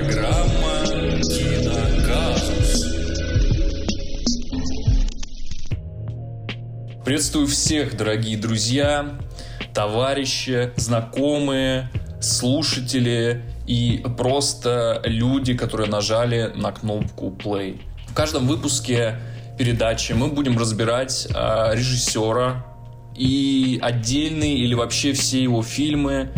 Программа «Киноказус». Приветствую всех, дорогие друзья, товарищи, знакомые, слушатели и просто люди, которые нажали на кнопку play. В каждом выпуске передачи мы будем разбирать э, режиссера и отдельные или вообще все его фильмы,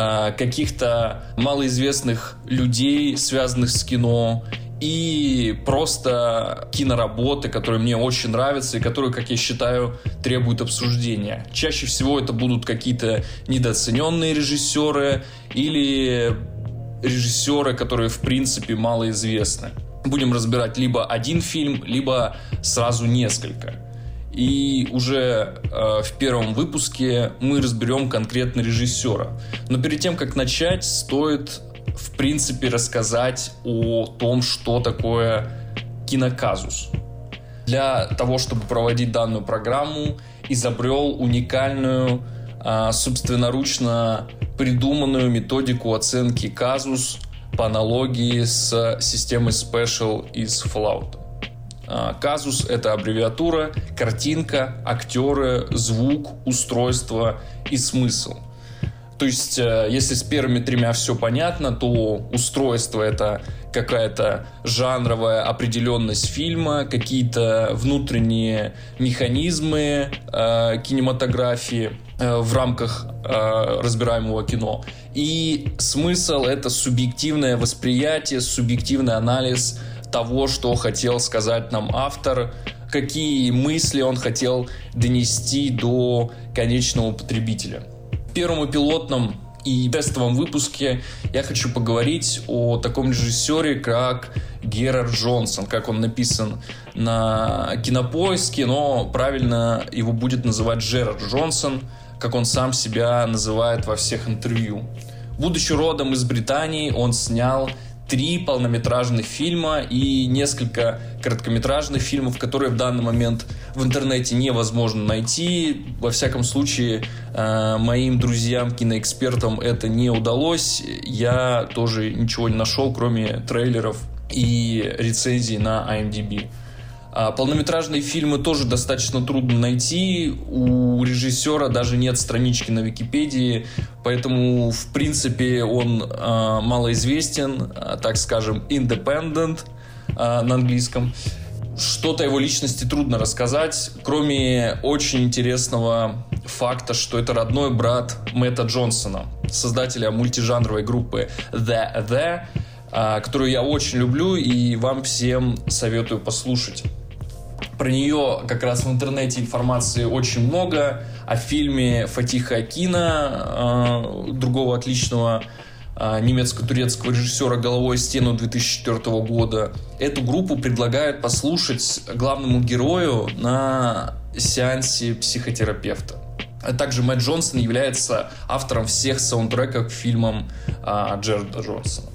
э, каких-то малоизвестных людей, связанных с кино, и просто киноработы, которые мне очень нравятся и которые, как я считаю, требуют обсуждения. Чаще всего это будут какие-то недооцененные режиссеры или режиссеры, которые в принципе малоизвестны. Будем разбирать либо один фильм, либо сразу несколько. И уже э, в первом выпуске мы разберем конкретно режиссера. Но перед тем, как начать, стоит в принципе рассказать о том, что такое киноказус. Для того, чтобы проводить данную программу, изобрел уникальную, а, собственноручно придуманную методику оценки казус по аналогии с системой Special из Fallout. А, казус — это аббревиатура, картинка, актеры, звук, устройство и смысл — то есть, э, если с первыми тремя все понятно, то устройство это какая-то жанровая определенность фильма, какие-то внутренние механизмы э, кинематографии э, в рамках э, разбираемого кино. И смысл это субъективное восприятие, субъективный анализ того, что хотел сказать нам автор, какие мысли он хотел донести до конечного потребителя первом и пилотном и тестовом выпуске я хочу поговорить о таком режиссере, как Герард Джонсон, как он написан на кинопоиске, но правильно его будет называть Джерард Джонсон, как он сам себя называет во всех интервью. Будучи родом из Британии, он снял три полнометражных фильма и несколько короткометражных фильмов, которые в данный момент в интернете невозможно найти. Во всяком случае, э, моим друзьям, киноэкспертам это не удалось. Я тоже ничего не нашел, кроме трейлеров и рецензий на IMDb. А полнометражные фильмы тоже достаточно трудно найти. У режиссера даже нет странички на Википедии, поэтому, в принципе, он э, малоизвестен, э, так скажем, independent на английском. Что-то его личности трудно рассказать, кроме очень интересного факта, что это родной брат Мэтта Джонсона, создателя мультижанровой группы The The, которую я очень люблю и вам всем советую послушать. Про нее как раз в интернете информации очень много. О фильме Фатиха Акина, э, другого отличного э, немецко-турецкого режиссера «Головой стену» 2004 года. Эту группу предлагают послушать главному герою на сеансе психотерапевта. А также Мэтт Джонсон является автором всех саундтреков к фильмам э, Джерда Джонсона.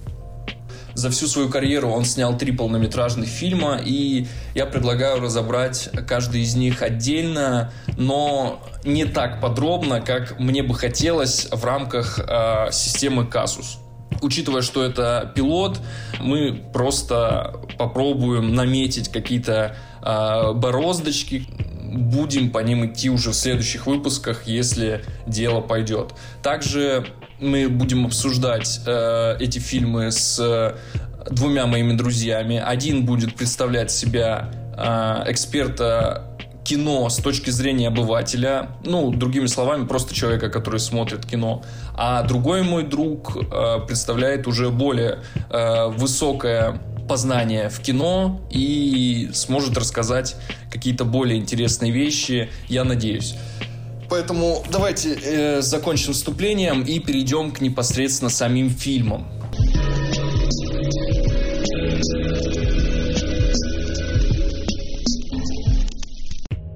За всю свою карьеру он снял три полнометражных фильма, и я предлагаю разобрать каждый из них отдельно, но не так подробно, как мне бы хотелось в рамках э, системы Казус. Учитывая, что это пилот, мы просто попробуем наметить какие-то э, бороздочки, будем по ним идти уже в следующих выпусках, если дело пойдет. Также мы будем обсуждать э, эти фильмы с э, двумя моими друзьями. Один будет представлять себя э, эксперта кино с точки зрения обывателя, ну, другими словами, просто человека, который смотрит кино. А другой мой друг э, представляет уже более э, высокое познание в кино и сможет рассказать какие-то более интересные вещи, я надеюсь. Поэтому давайте э, закончим вступлением и перейдем к непосредственно самим фильмам.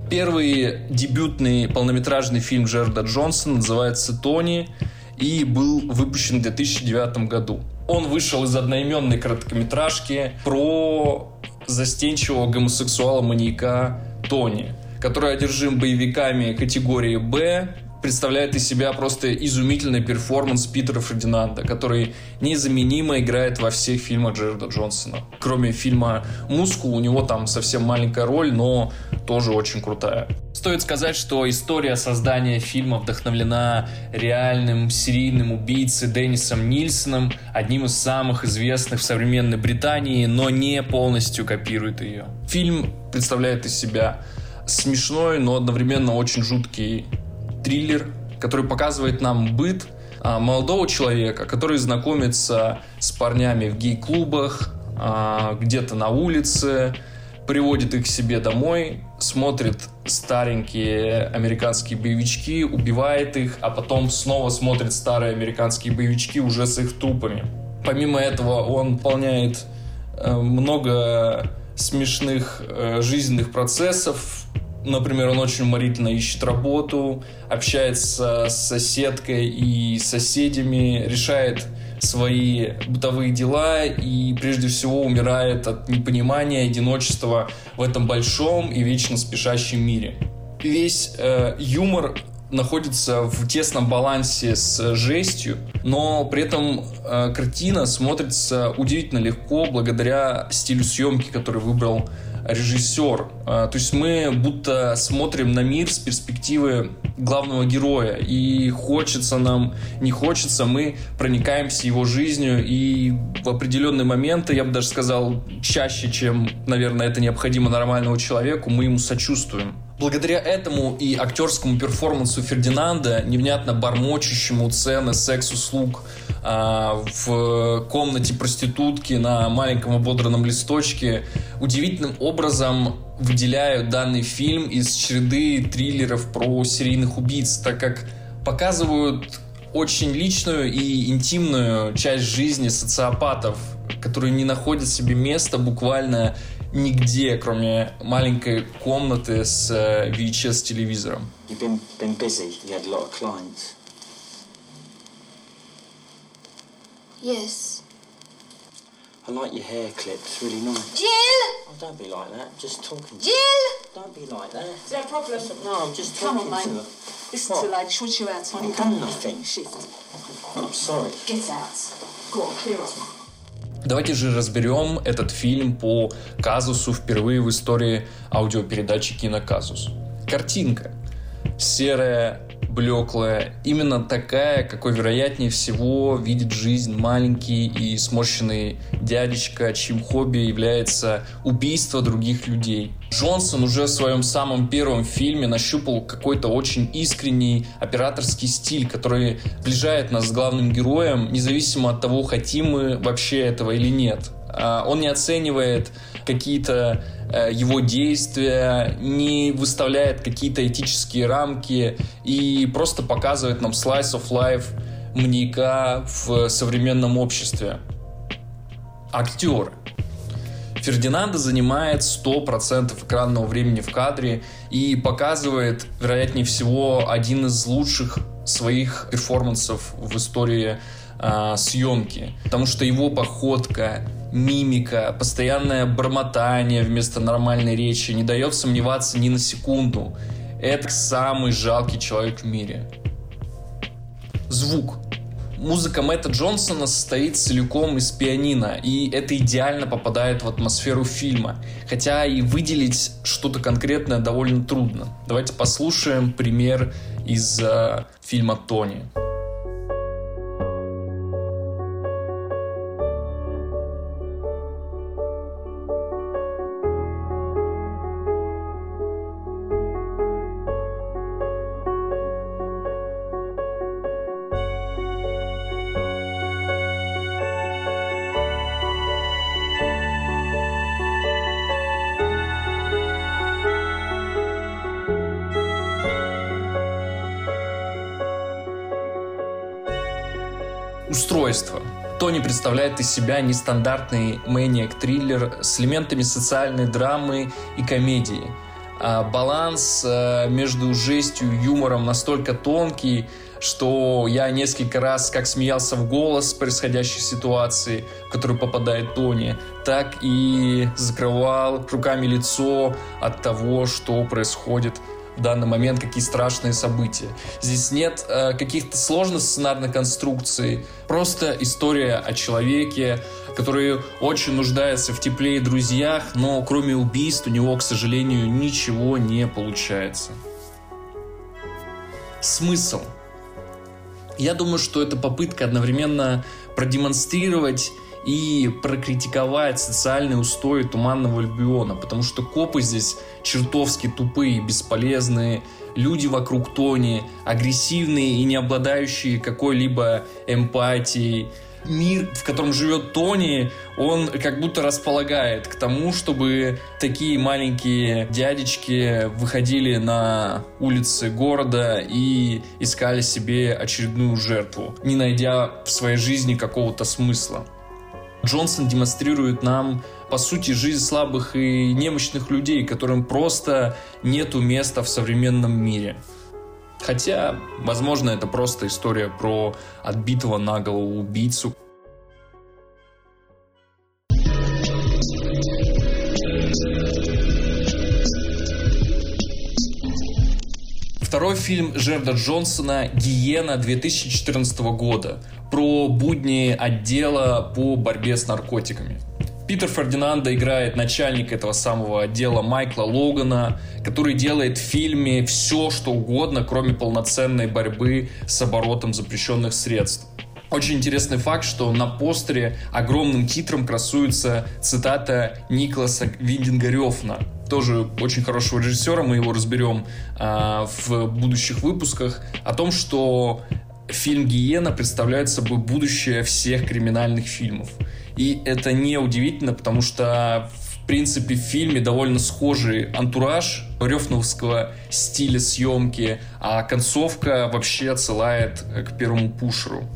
Первый дебютный полнометражный фильм Джерда Джонсона называется «Тони» и был выпущен в 2009 году. Он вышел из одноименной короткометражки про застенчивого гомосексуала-маньяка Тони – который одержим боевиками категории «Б», представляет из себя просто изумительный перформанс Питера Фердинанда, который незаменимо играет во всех фильмах Джерда Джонсона. Кроме фильма «Мускул», у него там совсем маленькая роль, но тоже очень крутая. Стоит сказать, что история создания фильма вдохновлена реальным серийным убийцей Деннисом Нильсоном, одним из самых известных в современной Британии, но не полностью копирует ее. Фильм представляет из себя смешной, но одновременно очень жуткий триллер, который показывает нам быт а, молодого человека, который знакомится с парнями в гей-клубах, а, где-то на улице, приводит их к себе домой, смотрит старенькие американские боевички, убивает их, а потом снова смотрит старые американские боевички уже с их трупами. Помимо этого он выполняет э, много смешных э, жизненных процессов, Например, он очень уморительно ищет работу, общается с соседкой и соседями, решает свои бытовые дела и прежде всего умирает от непонимания, одиночества в этом большом и вечно спешащем мире. Весь э, юмор находится в тесном балансе с жестью, но при этом э, картина смотрится удивительно легко благодаря стилю съемки, который выбрал режиссер. А, то есть мы будто смотрим на мир с перспективы главного героя. И хочется нам, не хочется, мы проникаемся его жизнью. И в определенные моменты, я бы даже сказал, чаще, чем, наверное, это необходимо нормальному человеку, мы ему сочувствуем. Благодаря этому и актерскому перформансу Фердинанда, невнятно бормочущему цены секс-услуг а, в комнате проститутки на маленьком ободранном листочке, удивительным образом выделяют данный фильм из череды триллеров про серийных убийц, так как показывают очень личную и интимную часть жизни социопатов, которые не находят себе места буквально нигде, кроме маленькой комнаты с VHS-телевизором. Yes. I like your hair clipped. It's really nice. Jill! Oh, don't be like that. Just talking. Jill! Don't be like that. Is there a problem? No, I'm just Come talking on, to mate. her. Listen What? to the lady. She wants you outside. I've Come done on. nothing. Shift. I'm sorry. Get out. Go on, clear off. Давайте же разберем этот фильм по казусу впервые в истории аудиопередачи «Киноказус». Картинка. Серая, блеклая, именно такая, какой вероятнее всего видит жизнь маленький и сморщенный дядечка, чьим хобби является убийство других людей. Джонсон уже в своем самом первом фильме нащупал какой-то очень искренний операторский стиль, который сближает нас с главным героем, независимо от того, хотим мы вообще этого или нет. А, Он не оценивает какие-то э, его действия, не выставляет какие-то этические рамки и просто показывает нам slice of life маньяка в современном обществе. Актеры. Фердинанда занимает 100% экранного времени в кадре и показывает, вероятнее всего, один из лучших своих перформансов в истории а, съемки. Потому что его походка, мимика, постоянное бормотание вместо нормальной речи не дает сомневаться ни на секунду. Это самый жалкий человек в мире. Звук. Музыка Мэтта Джонсона состоит целиком из пианино, и это идеально попадает в атмосферу фильма. Хотя и выделить что-то конкретное довольно трудно. Давайте послушаем пример из э, фильма «Тони». Устройство. Тони представляет из себя нестандартный мэниак-триллер с элементами социальной драмы и комедии. А баланс э, между жестью и юмором настолько тонкий, что я несколько раз как смеялся в голос происходящей ситуации, в которую попадает Тони, так и закрывал руками лицо от того, что происходит в данный момент, какие страшные события. Здесь нет э, каких-то сложных сценарных конструкций, просто история о человеке, который очень нуждается в тепле и друзьях, но кроме убийств у него, к сожалению, ничего не получается. Смысл. Я думаю, что это попытка одновременно продемонстрировать и прокритиковать социальные устои Туманного Альбиона, потому что копы здесь чертовски тупые, бесполезные, люди вокруг Тони агрессивные и не обладающие какой-либо эмпатией, мир, в котором живет Тони, он как будто располагает к тому, чтобы такие маленькие дядечки выходили на улицы города и искали себе очередную жертву, не найдя в своей жизни какого-то смысла. Джонсон демонстрирует нам, по сути, жизнь слабых и немощных людей, которым просто нету места в современном мире. Хотя, возможно, это просто история про отбитого на голову убийцу. Второй фильм Жерда Джонсона «Гиена» 2014 года про будни отдела по борьбе с наркотиками. Питер Фердинанда играет начальник этого самого отдела Майкла Логана, который делает в фильме все, что угодно, кроме полноценной борьбы с оборотом запрещенных средств. Очень интересный факт, что на постере огромным титром красуется цитата Николаса Виндингарёфна, тоже очень хорошего режиссера, мы его разберем а, в будущих выпусках, о том, что фильм «Гиена» представляет собой будущее всех криминальных фильмов. И это не удивительно, потому что в принципе, в фильме довольно схожий антураж рёфновского стиля съемки, а концовка вообще отсылает к первому пушеру.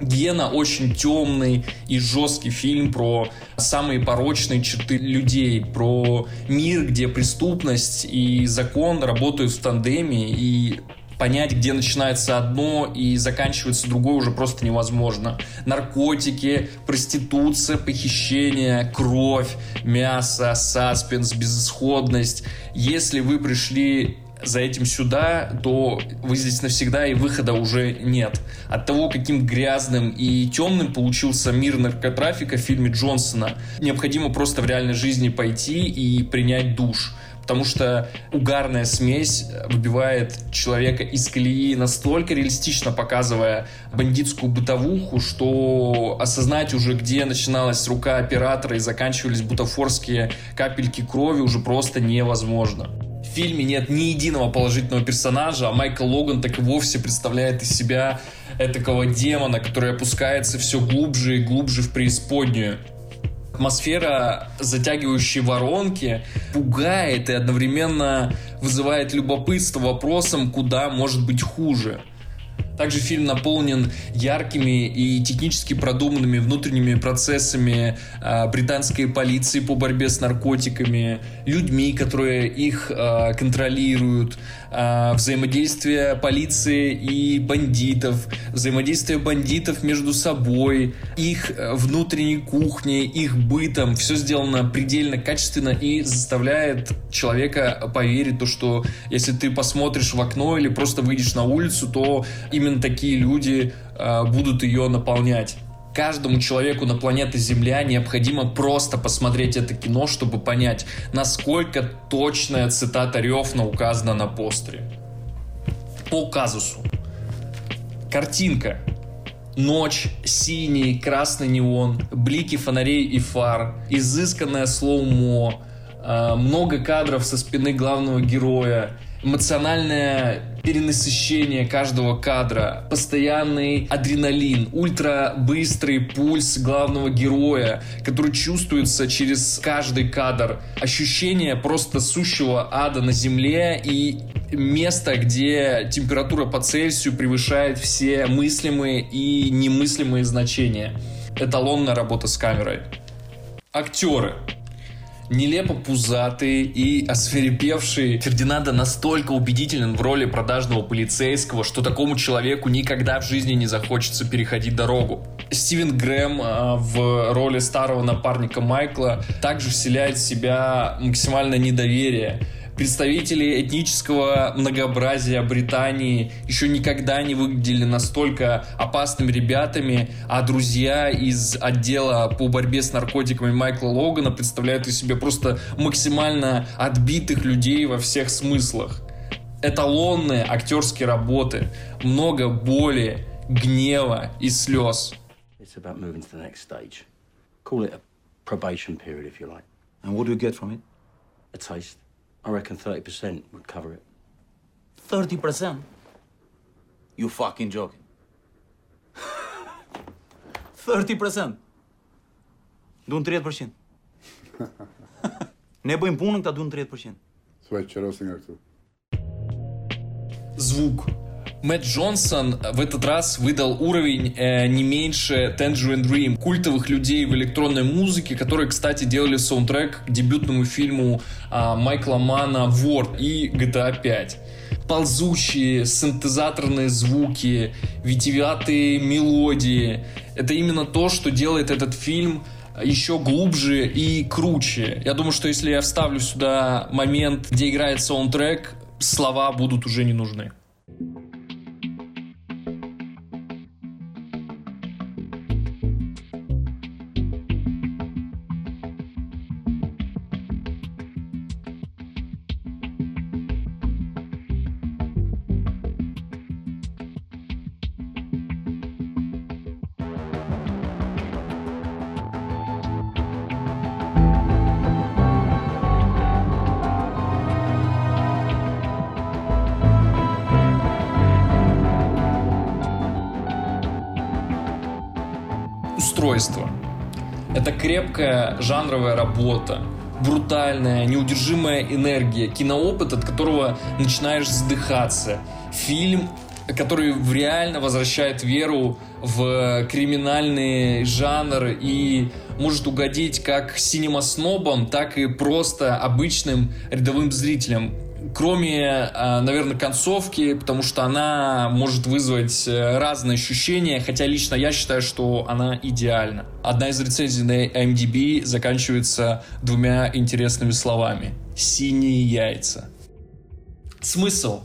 Гена очень темный и жесткий фильм про самые порочные черты людей, про мир, где преступность и закон работают в тандеме, и понять, где начинается одно и заканчивается другое уже просто невозможно. Наркотики, проституция, похищение, кровь, мясо, саспенс, безысходность. Если вы пришли за этим сюда, то вы здесь навсегда и выхода уже нет. От того, каким грязным и темным получился мир наркотрафика в фильме Джонсона, необходимо просто в реальной жизни пойти и принять душ потому что угарная смесь выбивает человека из колеи настолько реалистично показывая бандитскую бытовуху, что осознать уже, где начиналась рука оператора и заканчивались бутафорские капельки крови уже просто невозможно. В фильме нет ни единого положительного персонажа, а Майкл Логан так и вовсе представляет из себя этакого демона, который опускается все глубже и глубже в преисподнюю атмосфера затягивающей воронки пугает и одновременно вызывает любопытство вопросом, куда может быть хуже. Также фильм наполнен яркими и технически продуманными внутренними процессами э, британской полиции по борьбе с наркотиками, людьми, которые их э, контролируют, э, взаимодействие полиции и бандитов, взаимодействие бандитов между собой, их внутренней кухней, их бытом. Все сделано предельно качественно и заставляет человека поверить, то, что если ты посмотришь в окно или просто выйдешь на улицу, то именно именно такие люди э, будут ее наполнять. Каждому человеку на планете Земля необходимо просто посмотреть это кино, чтобы понять, насколько точная цитата Рёфна указана на постере. По казусу. Картинка. Ночь, синий, красный неон, блики фонарей и фар, изысканное слоумо, э, много кадров со спины главного героя, эмоциональное перенасыщение каждого кадра, постоянный адреналин, ультра быстрый пульс главного героя, который чувствуется через каждый кадр, ощущение просто сущего ада на земле и место, где температура по Цельсию превышает все мыслимые и немыслимые значения. Эталонная работа с камерой. Актеры нелепо пузатый и осверепевший Фердинанда настолько убедителен в роли продажного полицейского, что такому человеку никогда в жизни не захочется переходить дорогу. Стивен Грэм э, в роли старого напарника Майкла также вселяет в себя максимальное недоверие Представители этнического многообразия Британии еще никогда не выглядели настолько опасными ребятами, а друзья из отдела по борьбе с наркотиками Майкла Логана представляют из себя просто максимально отбитых людей во всех смыслах. Эталонные актерские работы, много боли, гнева и слез. It's about moving to the next stage. Call it a probation period, if you like. And what do you get from it? A taste. I reckon 30% would cover it. 30%? You fucking joking. 30%? Duan 30%. ne bëjmë punën, këta duan 30%. Thuaj qërosi nga këtu. Zvuk. Мэтт Джонсон в этот раз выдал уровень э, не меньше Tangerine Dream, культовых людей в электронной музыке, которые, кстати, делали саундтрек к дебютному фильму э, Майкла Мана «Word» и GTA 5. Ползучие синтезаторные звуки, витиеватые мелодии. Это именно то, что делает этот фильм еще глубже и круче. Я думаю, что если я вставлю сюда момент, где играет саундтрек, слова будут уже не нужны. Устройство. Это крепкая жанровая работа, брутальная, неудержимая энергия, киноопыт, от которого начинаешь задыхаться. Фильм, который реально возвращает веру в криминальный жанр и может угодить как синемаснобам, так и просто обычным рядовым зрителям кроме, а, наверное, концовки, потому что она может вызвать э, разные ощущения, хотя лично я считаю, что она идеальна. Одна из рецензий на IMDb заканчивается двумя интересными словами. «Синие яйца». Смысл.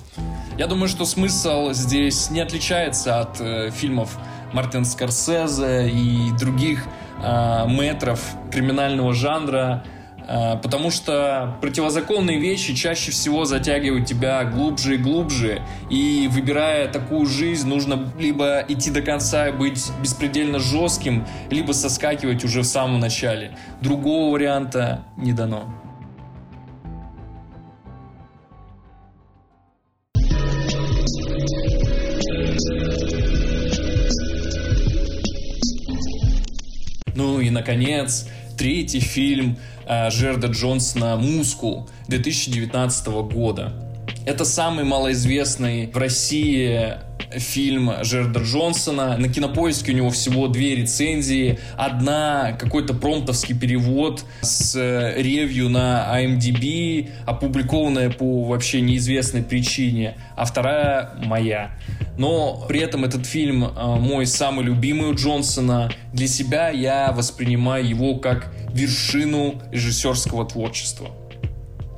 Я думаю, что смысл здесь не отличается от э, фильмов Мартина Скорсезе и других э, метров криминального жанра. А, потому что противозаконные вещи чаще всего затягивают тебя глубже и глубже. И выбирая такую жизнь, нужно либо идти до конца и быть беспредельно жестким, либо соскакивать уже в самом начале. Другого варианта не дано. Наконец, третий фильм э, Жерда Джонсона «Мускул» 2019 года. Это самый малоизвестный в России фильм Жерда Джонсона. На кинопоиске у него всего две рецензии. Одна какой-то промптовский перевод с э, ревью на IMDb, опубликованная по вообще неизвестной причине, а вторая моя. Но при этом этот фильм э, мой самый любимый у Джонсона. Для себя я воспринимаю его как вершину режиссерского творчества.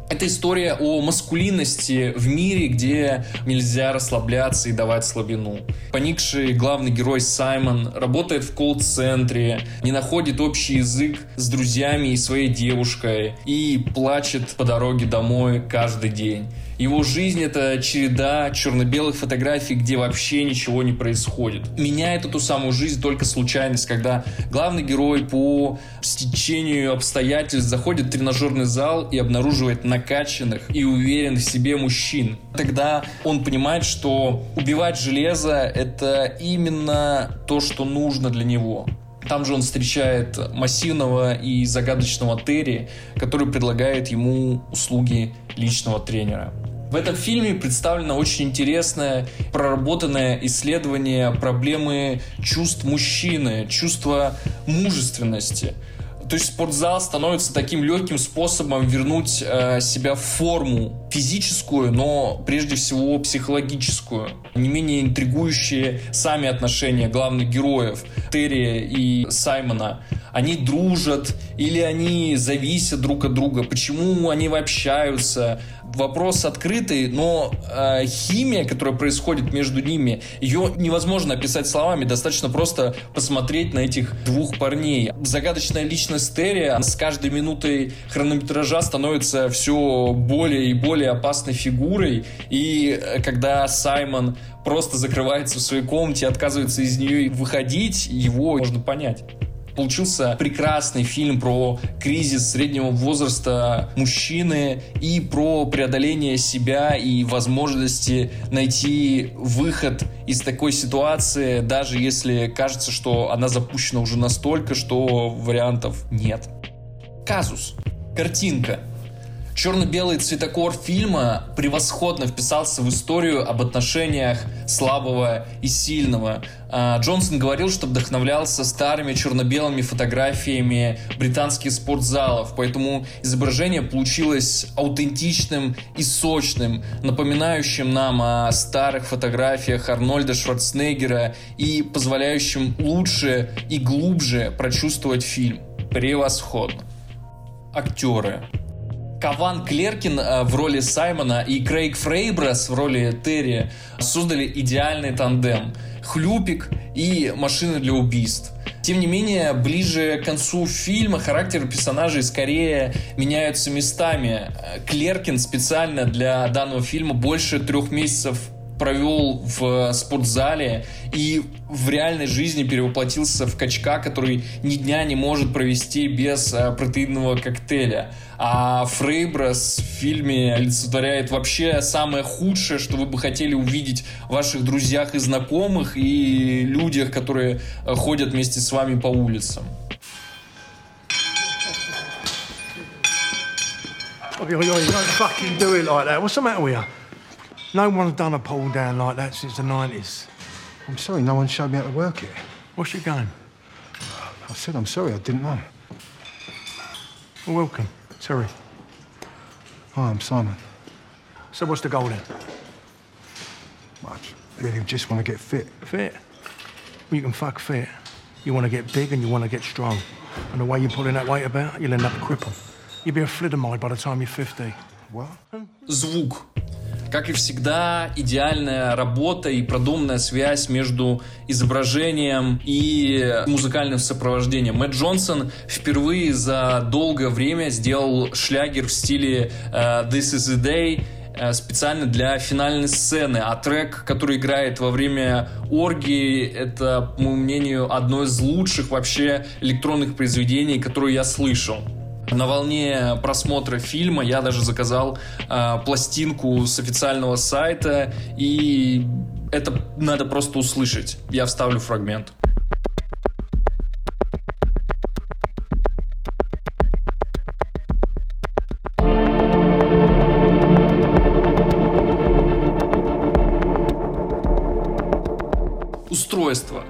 Это история о маскулинности в мире, где нельзя расслабляться и давать слабину. Поникший главный герой Саймон работает в колл-центре, не находит общий язык с друзьями и своей девушкой и плачет по дороге домой каждый день. Его жизнь — это череда черно-белых фотографий, где вообще ничего не происходит. Меняет эту самую жизнь только случайность, когда главный герой по стечению обстоятельств заходит в тренажерный зал и обнаруживает накачанных и уверенных в себе мужчин. Тогда он понимает, что убивать железо — это именно то, что нужно для него. Там же он встречает массивного и загадочного Терри, который предлагает ему услуги личного тренера. В этом фильме представлено очень интересное, проработанное исследование проблемы чувств мужчины, чувства мужественности. То есть спортзал становится таким легким способом вернуть э, себя в форму физическую, но прежде всего психологическую. Не менее интригующие сами отношения главных героев Терри и Саймона. Они дружат или они зависят друг от друга? Почему они общаются? Вопрос открытый, но э, химия, которая происходит между ними, ее невозможно описать словами. Достаточно просто посмотреть на этих двух парней. Загадочная личность Терри с каждой минутой хронометража становится все более и более опасной фигурой. И э, когда Саймон просто закрывается в своей комнате, отказывается из нее выходить, его можно понять получился прекрасный фильм про кризис среднего возраста мужчины и про преодоление себя и возможности найти выход из такой ситуации, даже если кажется, что она запущена уже настолько, что вариантов нет. Казус. Картинка. Черно-белый цветокор фильма превосходно вписался в историю об отношениях слабого и сильного. А, Джонсон говорил, что вдохновлялся старыми черно-белыми фотографиями британских спортзалов, поэтому изображение получилось аутентичным и сочным, напоминающим нам о старых фотографиях Арнольда Шварценеггера и позволяющим лучше и глубже прочувствовать фильм. Превосходно. Актеры. Каван Клеркин э, в роли Саймона и Крейг Фрейбрас в роли Терри создали идеальный тандем. Хлюпик и машины для убийств. Тем не менее, ближе к концу фильма характеры персонажей скорее меняются местами. Клеркин специально для данного фильма больше трех месяцев провел в спортзале и в реальной жизни перевоплотился в качка, который ни дня не может провести без э, протеинового коктейля. А Фрейбрас в фильме олицетворяет вообще самое худшее, что вы бы хотели увидеть в ваших друзьях и знакомых и людях, которые э, ходят вместе с вами по улицам. You, you don't fucking do like that. What's the matter with you? No one's done a pull down like that since the 90s. I'm sorry, no one showed me how to work it. What's your game? I said I'm sorry, I didn't know. Well, welcome. Terry. Hi, I'm Simon. So what's the goal then? I really just want to get fit. Fit? Well, you can fuck fit. You want to get big and you want to get strong. And the way you're pulling that weight about, you'll end up a cripple. You'll be a flittermide by the time you're 50. What? Звук. Как и всегда, идеальная работа и продуманная связь между изображением и музыкальным сопровождением. Мэтт Джонсон впервые за долгое время сделал шлягер в стиле uh, This is the Day, э, специально для финальной сцены, а трек, который играет во время оргии, это, по моему мнению, одно из лучших вообще электронных произведений, которые я слышал. На волне просмотра фильма я даже заказал э, пластинку с официального сайта, и это надо просто услышать. Я вставлю фрагмент. Устройство.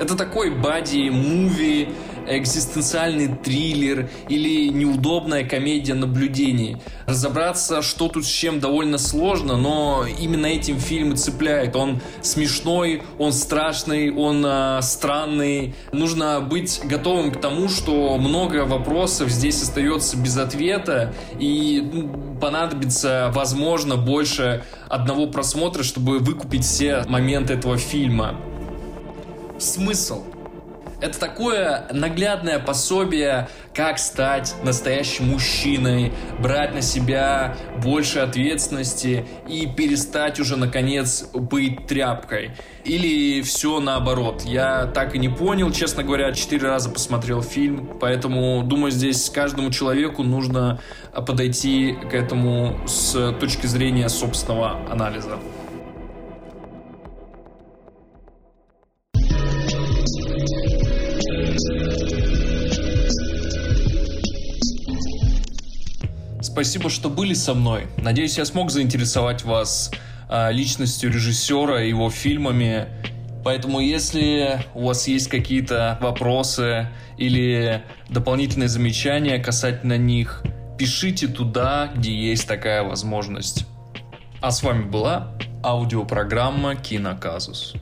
Это такой бади-муви, экзистенциальный триллер или неудобная комедия наблюдений. Разобраться, что тут с чем, довольно сложно, но именно этим фильм и цепляет. Он смешной, он страшный, он э, странный. Нужно быть готовым к тому, что много вопросов здесь остается без ответа, и ну, понадобится, возможно, больше одного просмотра, чтобы выкупить все моменты этого фильма. Смысл – это такое наглядное пособие, как стать настоящим мужчиной, брать на себя больше ответственности и перестать уже, наконец, быть тряпкой. Или все наоборот. Я так и не понял, честно говоря, четыре раза посмотрел фильм, поэтому, думаю, здесь каждому человеку нужно подойти к этому с точки зрения собственного анализа. Спасибо, что были со мной. Надеюсь, я смог заинтересовать вас э, личностью режиссера его фильмами. Поэтому, если у вас есть какие-то вопросы или дополнительные замечания касательно них, пишите туда, где есть такая возможность. А с вами была аудиопрограмма «Киноказус».